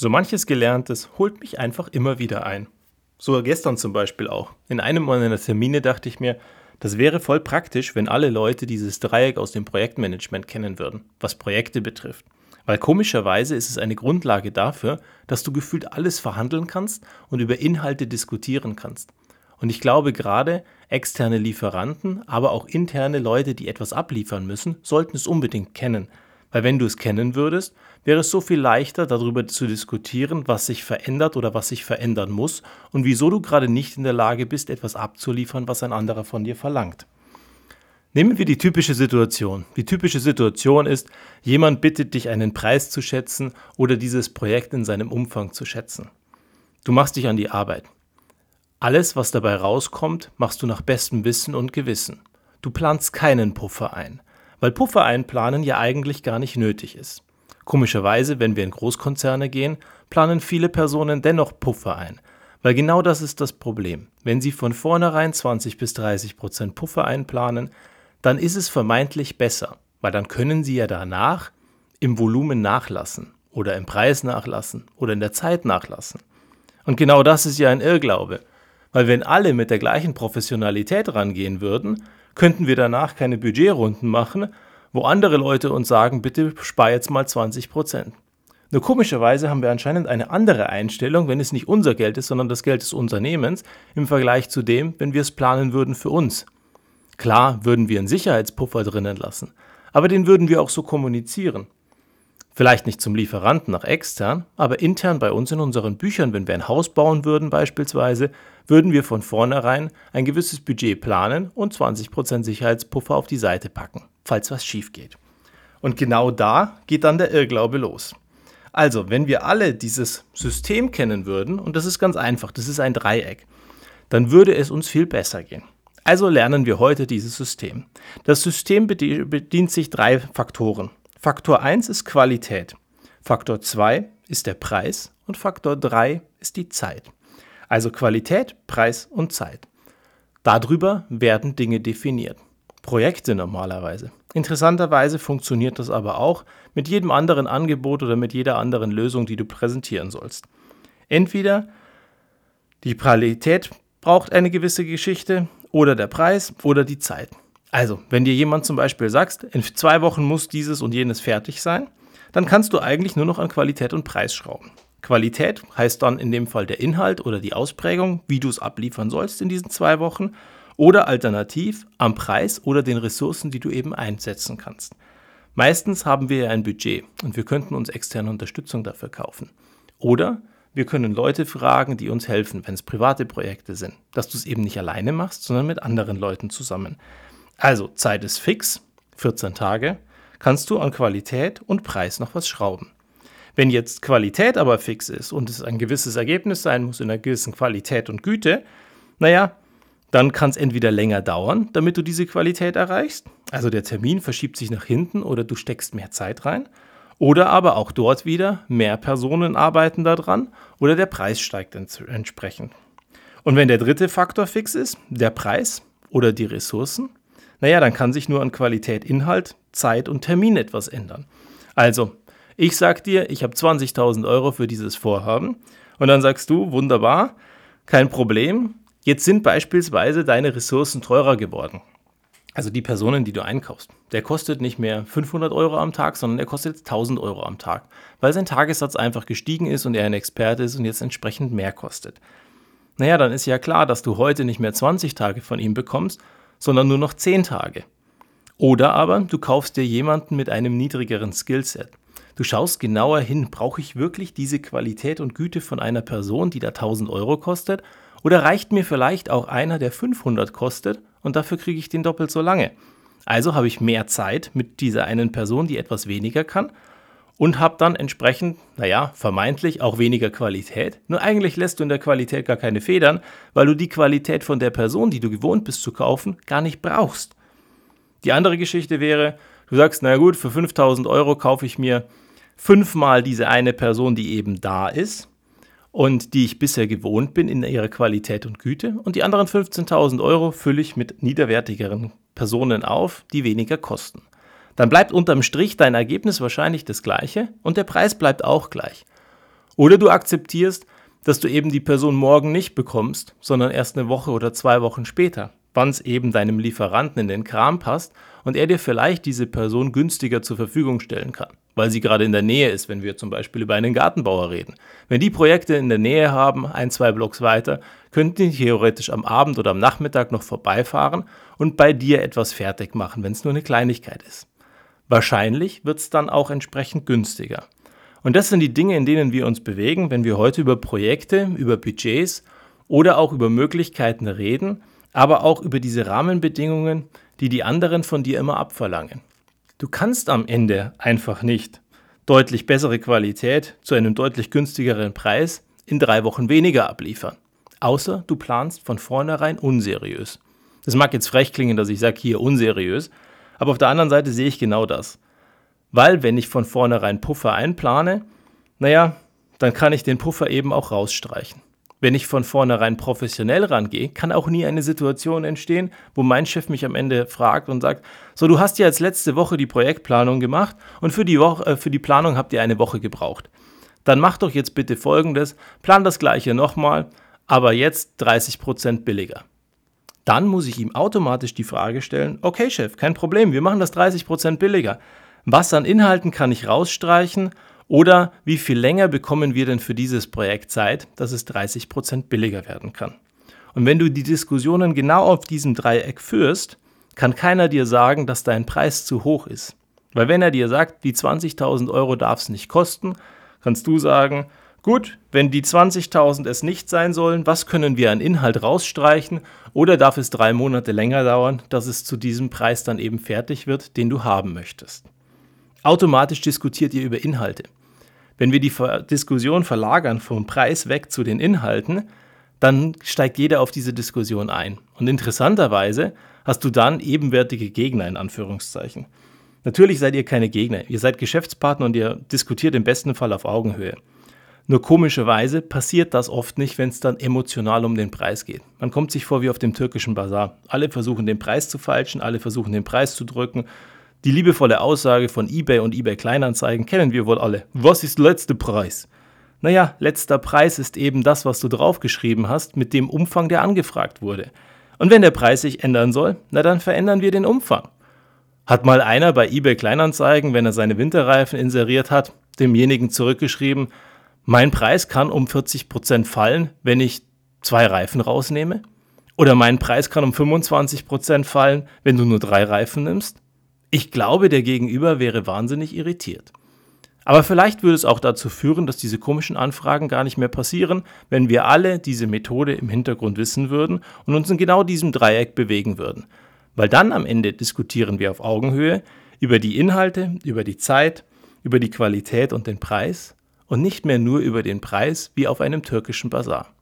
So manches Gelerntes holt mich einfach immer wieder ein. So gestern zum Beispiel auch. In einem meiner Termine dachte ich mir, das wäre voll praktisch, wenn alle Leute dieses Dreieck aus dem Projektmanagement kennen würden, was Projekte betrifft. Weil komischerweise ist es eine Grundlage dafür, dass du gefühlt alles verhandeln kannst und über Inhalte diskutieren kannst. Und ich glaube gerade externe Lieferanten, aber auch interne Leute, die etwas abliefern müssen, sollten es unbedingt kennen, weil wenn du es kennen würdest, wäre es so viel leichter, darüber zu diskutieren, was sich verändert oder was sich verändern muss und wieso du gerade nicht in der Lage bist, etwas abzuliefern, was ein anderer von dir verlangt. Nehmen wir die typische Situation. Die typische Situation ist, jemand bittet dich, einen Preis zu schätzen oder dieses Projekt in seinem Umfang zu schätzen. Du machst dich an die Arbeit. Alles, was dabei rauskommt, machst du nach bestem Wissen und Gewissen. Du planst keinen Puffer ein weil Puffer einplanen ja eigentlich gar nicht nötig ist. Komischerweise, wenn wir in Großkonzerne gehen, planen viele Personen dennoch Puffer ein, weil genau das ist das Problem. Wenn sie von vornherein 20 bis 30 Prozent Puffer einplanen, dann ist es vermeintlich besser, weil dann können sie ja danach im Volumen nachlassen oder im Preis nachlassen oder in der Zeit nachlassen. Und genau das ist ja ein Irrglaube, weil wenn alle mit der gleichen Professionalität rangehen würden, könnten wir danach keine Budgetrunden machen, wo andere Leute uns sagen, bitte spar jetzt mal 20 Prozent. Nur komischerweise haben wir anscheinend eine andere Einstellung, wenn es nicht unser Geld ist, sondern das Geld des Unternehmens, im Vergleich zu dem, wenn wir es planen würden für uns. Klar würden wir einen Sicherheitspuffer drinnen lassen, aber den würden wir auch so kommunizieren. Vielleicht nicht zum Lieferanten nach extern, aber intern bei uns in unseren Büchern, wenn wir ein Haus bauen würden beispielsweise, würden wir von vornherein ein gewisses Budget planen und 20% Sicherheitspuffer auf die Seite packen, falls was schief geht. Und genau da geht dann der Irrglaube los. Also, wenn wir alle dieses System kennen würden, und das ist ganz einfach, das ist ein Dreieck, dann würde es uns viel besser gehen. Also lernen wir heute dieses System. Das System bedient sich drei Faktoren. Faktor 1 ist Qualität, Faktor 2 ist der Preis und Faktor 3 ist die Zeit. Also Qualität, Preis und Zeit. Darüber werden Dinge definiert. Projekte normalerweise. Interessanterweise funktioniert das aber auch mit jedem anderen Angebot oder mit jeder anderen Lösung, die du präsentieren sollst. Entweder die Qualität braucht eine gewisse Geschichte oder der Preis oder die Zeit. Also, wenn dir jemand zum Beispiel sagt, in zwei Wochen muss dieses und jenes fertig sein, dann kannst du eigentlich nur noch an Qualität und Preis schrauben. Qualität heißt dann in dem Fall der Inhalt oder die Ausprägung, wie du es abliefern sollst in diesen zwei Wochen, oder alternativ am Preis oder den Ressourcen, die du eben einsetzen kannst. Meistens haben wir ja ein Budget und wir könnten uns externe Unterstützung dafür kaufen. Oder wir können Leute fragen, die uns helfen, wenn es private Projekte sind, dass du es eben nicht alleine machst, sondern mit anderen Leuten zusammen. Also Zeit ist fix, 14 Tage, kannst du an Qualität und Preis noch was schrauben. Wenn jetzt Qualität aber fix ist und es ein gewisses Ergebnis sein muss in einer gewissen Qualität und Güte, naja, dann kann es entweder länger dauern, damit du diese Qualität erreichst, also der Termin verschiebt sich nach hinten oder du steckst mehr Zeit rein, oder aber auch dort wieder mehr Personen arbeiten daran oder der Preis steigt entsprechend. Und wenn der dritte Faktor fix ist, der Preis oder die Ressourcen, naja, dann kann sich nur an Qualität, Inhalt, Zeit und Termin etwas ändern. Also, ich sag dir, ich habe 20.000 Euro für dieses Vorhaben und dann sagst du, wunderbar, kein Problem, jetzt sind beispielsweise deine Ressourcen teurer geworden. Also die Personen, die du einkaufst. Der kostet nicht mehr 500 Euro am Tag, sondern der kostet jetzt 1000 Euro am Tag, weil sein Tagessatz einfach gestiegen ist und er ein Experte ist und jetzt entsprechend mehr kostet. Naja, dann ist ja klar, dass du heute nicht mehr 20 Tage von ihm bekommst, sondern nur noch 10 Tage. Oder aber du kaufst dir jemanden mit einem niedrigeren Skillset. Du schaust genauer hin, brauche ich wirklich diese Qualität und Güte von einer Person, die da 1000 Euro kostet? Oder reicht mir vielleicht auch einer, der 500 kostet und dafür kriege ich den doppelt so lange? Also habe ich mehr Zeit mit dieser einen Person, die etwas weniger kann und habe dann entsprechend, naja, vermeintlich auch weniger Qualität. Nur eigentlich lässt du in der Qualität gar keine Federn, weil du die Qualität von der Person, die du gewohnt bist zu kaufen, gar nicht brauchst. Die andere Geschichte wäre, du sagst, na gut, für 5000 Euro kaufe ich mir fünfmal diese eine Person, die eben da ist und die ich bisher gewohnt bin in ihrer Qualität und Güte. Und die anderen 15.000 Euro fülle ich mit niederwertigeren Personen auf, die weniger kosten dann bleibt unterm Strich dein Ergebnis wahrscheinlich das gleiche und der Preis bleibt auch gleich. Oder du akzeptierst, dass du eben die Person morgen nicht bekommst, sondern erst eine Woche oder zwei Wochen später, wann es eben deinem Lieferanten in den Kram passt und er dir vielleicht diese Person günstiger zur Verfügung stellen kann, weil sie gerade in der Nähe ist, wenn wir zum Beispiel über einen Gartenbauer reden. Wenn die Projekte in der Nähe haben, ein, zwei Blocks weiter, könnten die theoretisch am Abend oder am Nachmittag noch vorbeifahren und bei dir etwas fertig machen, wenn es nur eine Kleinigkeit ist. Wahrscheinlich wird es dann auch entsprechend günstiger. Und das sind die Dinge, in denen wir uns bewegen, wenn wir heute über Projekte, über Budgets oder auch über Möglichkeiten reden, aber auch über diese Rahmenbedingungen, die die anderen von dir immer abverlangen. Du kannst am Ende einfach nicht deutlich bessere Qualität zu einem deutlich günstigeren Preis in drei Wochen weniger abliefern. Außer du planst von vornherein unseriös. Das mag jetzt frech klingen, dass ich sage hier unseriös, aber auf der anderen Seite sehe ich genau das. Weil wenn ich von vornherein Puffer einplane, naja, dann kann ich den Puffer eben auch rausstreichen. Wenn ich von vornherein professionell rangehe, kann auch nie eine Situation entstehen, wo mein Chef mich am Ende fragt und sagt, so du hast ja jetzt letzte Woche die Projektplanung gemacht und für die, Woche, äh, für die Planung habt ihr eine Woche gebraucht. Dann mach doch jetzt bitte folgendes, plan das gleiche nochmal, aber jetzt 30% billiger. Dann muss ich ihm automatisch die Frage stellen, okay Chef, kein Problem, wir machen das 30% billiger. Was an Inhalten kann ich rausstreichen oder wie viel länger bekommen wir denn für dieses Projekt Zeit, dass es 30% billiger werden kann? Und wenn du die Diskussionen genau auf diesem Dreieck führst, kann keiner dir sagen, dass dein Preis zu hoch ist. Weil wenn er dir sagt, die 20.000 Euro darf es nicht kosten, kannst du sagen, gut, wenn die 20.000 es nicht sein sollen, was können wir an Inhalt rausstreichen oder darf es drei Monate länger dauern, dass es zu diesem Preis dann eben fertig wird, den du haben möchtest. Automatisch diskutiert ihr über Inhalte. Wenn wir die Diskussion verlagern vom Preis weg zu den Inhalten, dann steigt jeder auf diese Diskussion ein. Und interessanterweise hast du dann ebenwertige Gegner in Anführungszeichen. Natürlich seid ihr keine Gegner, ihr seid Geschäftspartner und ihr diskutiert im besten Fall auf Augenhöhe. Nur komischerweise passiert das oft nicht, wenn es dann emotional um den Preis geht. Man kommt sich vor wie auf dem türkischen Bazar. Alle versuchen den Preis zu falschen, alle versuchen den Preis zu drücken die liebevolle Aussage von eBay und eBay Kleinanzeigen kennen wir wohl alle. Was ist letzter Preis? Naja, letzter Preis ist eben das, was du draufgeschrieben hast, mit dem Umfang, der angefragt wurde. Und wenn der Preis sich ändern soll, na dann verändern wir den Umfang. Hat mal einer bei eBay Kleinanzeigen, wenn er seine Winterreifen inseriert hat, demjenigen zurückgeschrieben, mein Preis kann um 40% fallen, wenn ich zwei Reifen rausnehme? Oder mein Preis kann um 25% fallen, wenn du nur drei Reifen nimmst? Ich glaube, der Gegenüber wäre wahnsinnig irritiert. Aber vielleicht würde es auch dazu führen, dass diese komischen Anfragen gar nicht mehr passieren, wenn wir alle diese Methode im Hintergrund wissen würden und uns in genau diesem Dreieck bewegen würden. Weil dann am Ende diskutieren wir auf Augenhöhe über die Inhalte, über die Zeit, über die Qualität und den Preis und nicht mehr nur über den Preis wie auf einem türkischen Bazar.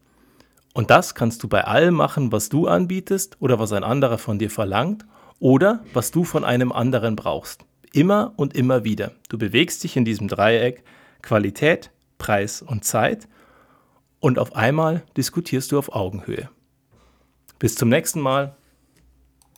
Und das kannst du bei allem machen, was du anbietest oder was ein anderer von dir verlangt oder was du von einem anderen brauchst. Immer und immer wieder. Du bewegst dich in diesem Dreieck Qualität, Preis und Zeit und auf einmal diskutierst du auf Augenhöhe. Bis zum nächsten Mal.